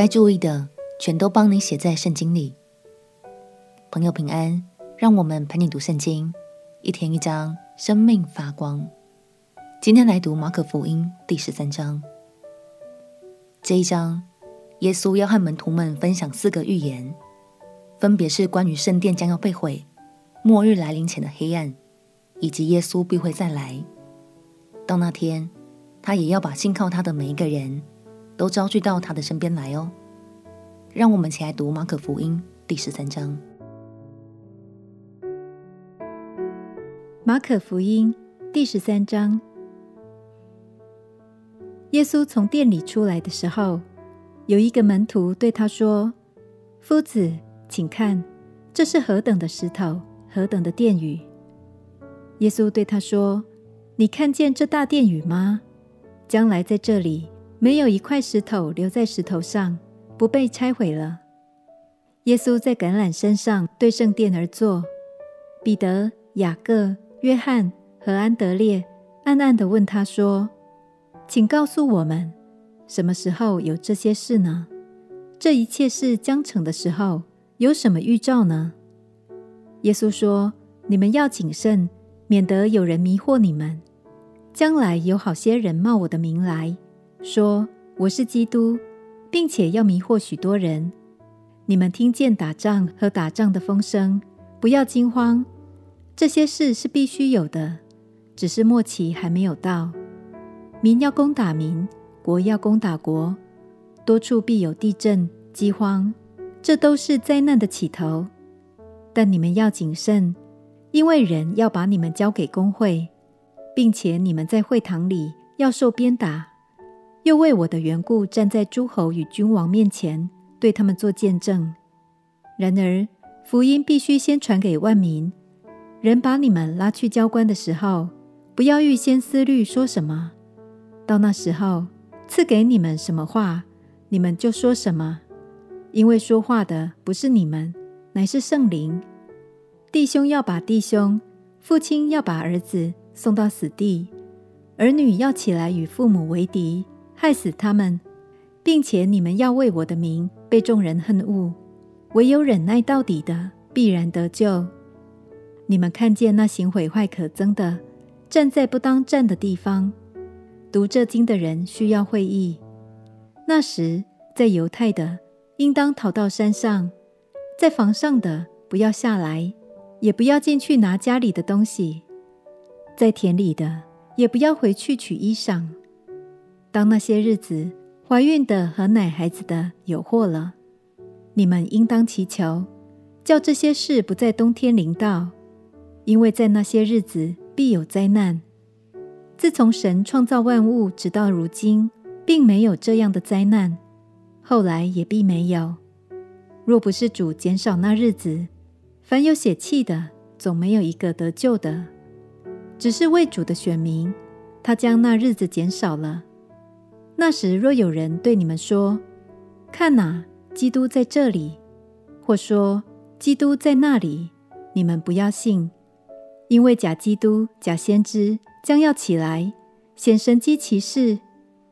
该注意的全都帮你写在圣经里。朋友平安，让我们陪你读圣经，一天一章，生命发光。今天来读马可福音第十三章。这一章，耶稣要和门徒们分享四个预言，分别是关于圣殿将要被毁、末日来临前的黑暗，以及耶稣必会再来。到那天，他也要把信靠他的每一个人都招聚到他的身边来哦。让我们一起来读马可福音第十三章。马可福音第十三章，耶稣从殿里出来的时候，有一个门徒对他说：“夫子，请看，这是何等的石头，何等的殿宇！”耶稣对他说：“你看见这大殿宇吗？”将来在这里没有一块石头留在石头上，不被拆毁了。耶稣在橄榄山上对圣殿而坐，彼得、雅各、约翰和安德烈暗暗地问他说：“请告诉我们，什么时候有这些事呢？这一切事将成的时候，有什么预兆呢？”耶稣说：“你们要谨慎，免得有人迷惑你们。”将来有好些人冒我的名来说，我是基督，并且要迷惑许多人。你们听见打仗和打仗的风声，不要惊慌。这些事是必须有的，只是末期还没有到。民要攻打民，国要攻打国，多处必有地震、饥荒，这都是灾难的起头。但你们要谨慎，因为人要把你们交给公会。并且你们在会堂里要受鞭打，又为我的缘故站在诸侯与君王面前，对他们做见证。然而福音必须先传给万民。人把你们拉去交官的时候，不要预先思虑说什么。到那时候赐给你们什么话，你们就说什么，因为说话的不是你们，乃是圣灵。弟兄要把弟兄，父亲要把儿子。送到死地，儿女要起来与父母为敌，害死他们，并且你们要为我的名被众人恨恶。唯有忍耐到底的，必然得救。你们看见那行毁坏可憎的，站在不当站的地方，读这经的人需要会意。那时，在犹太的应当逃到山上，在房上的不要下来，也不要进去拿家里的东西。在田里的也不要回去取衣裳。当那些日子，怀孕的和奶孩子的有祸了。你们应当祈求，叫这些事不在冬天临到，因为在那些日子必有灾难。自从神创造万物直到如今，并没有这样的灾难，后来也必没有。若不是主减少那日子，凡有血气的，总没有一个得救的。只是为主的选民，他将那日子减少了。那时若有人对你们说：“看哪，基督在这里！”或说：“基督在那里！”你们不要信，因为假基督、假先知将要起来，显神迹奇事。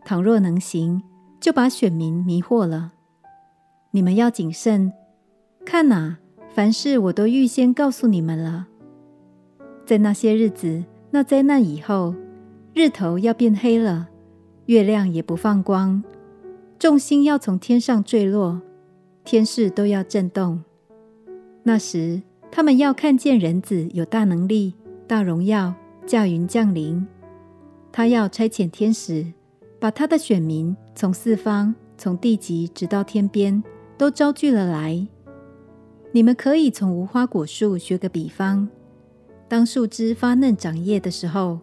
倘若能行，就把选民迷惑了。你们要谨慎，看哪，凡事我都预先告诉你们了。在那些日子。那灾难以后，日头要变黑了，月亮也不放光，众星要从天上坠落，天势都要震动。那时，他们要看见人子有大能力、大荣耀，驾云降临。他要差遣天使，把他的选民从四方、从地极直到天边，都招聚了来。你们可以从无花果树学个比方。当树枝发嫩长叶的时候，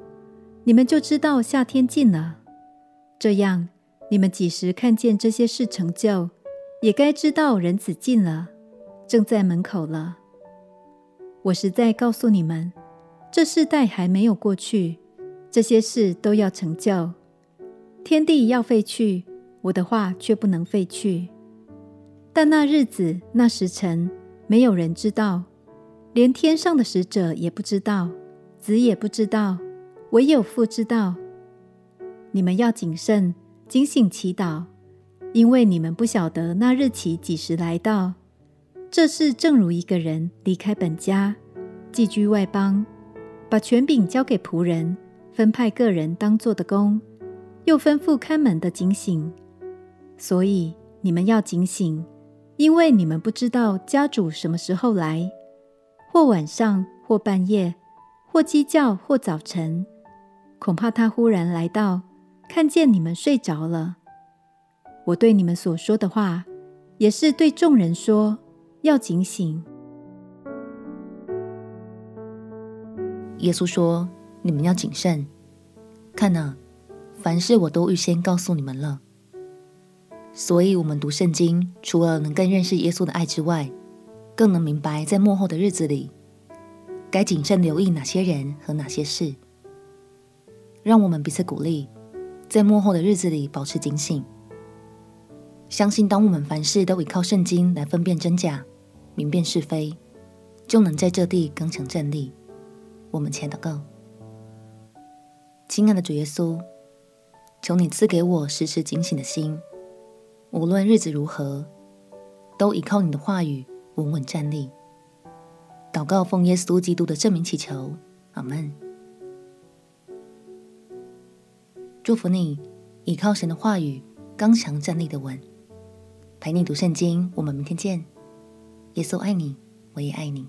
你们就知道夏天近了。这样，你们几时看见这些事成就，也该知道人子近了，正在门口了。我实在告诉你们，这世代还没有过去，这些事都要成就。天地要废去，我的话却不能废去。但那日子、那时辰，没有人知道。连天上的使者也不知道，子也不知道，唯有父知道。你们要谨慎，警醒祈祷，因为你们不晓得那日期几时来到。这事正如一个人离开本家，寄居外邦，把权柄交给仆人，分派个人当做的工，又吩咐看门的警醒。所以你们要警醒，因为你们不知道家主什么时候来，或晚上，或半夜，或鸡叫，或早晨。恐怕他忽然来到，看见你们睡着了。我对你们所说的话，也是对众人说，要警醒。耶稣说：“你们要谨慎，看哪，凡事我都预先告诉你们了。所以，我们读圣经，除了能更认识耶稣的爱之外，更能明白在幕后的日子里，该谨慎留意哪些人和哪些事。让我们彼此鼓励，在幕后的日子里保持警醒。”相信，当我们凡事都倚靠圣经来分辨真假、明辨是非，就能在这地刚强站立。我们前祷告，亲爱的主耶稣，求你赐给我时时警醒的心，无论日子如何，都倚靠你的话语稳稳站立。祷告奉耶稣基督的圣名祈求，阿门。祝福你，倚靠神的话语，刚强站立的稳。陪你读圣经，我们明天见。耶稣爱你，我也爱你。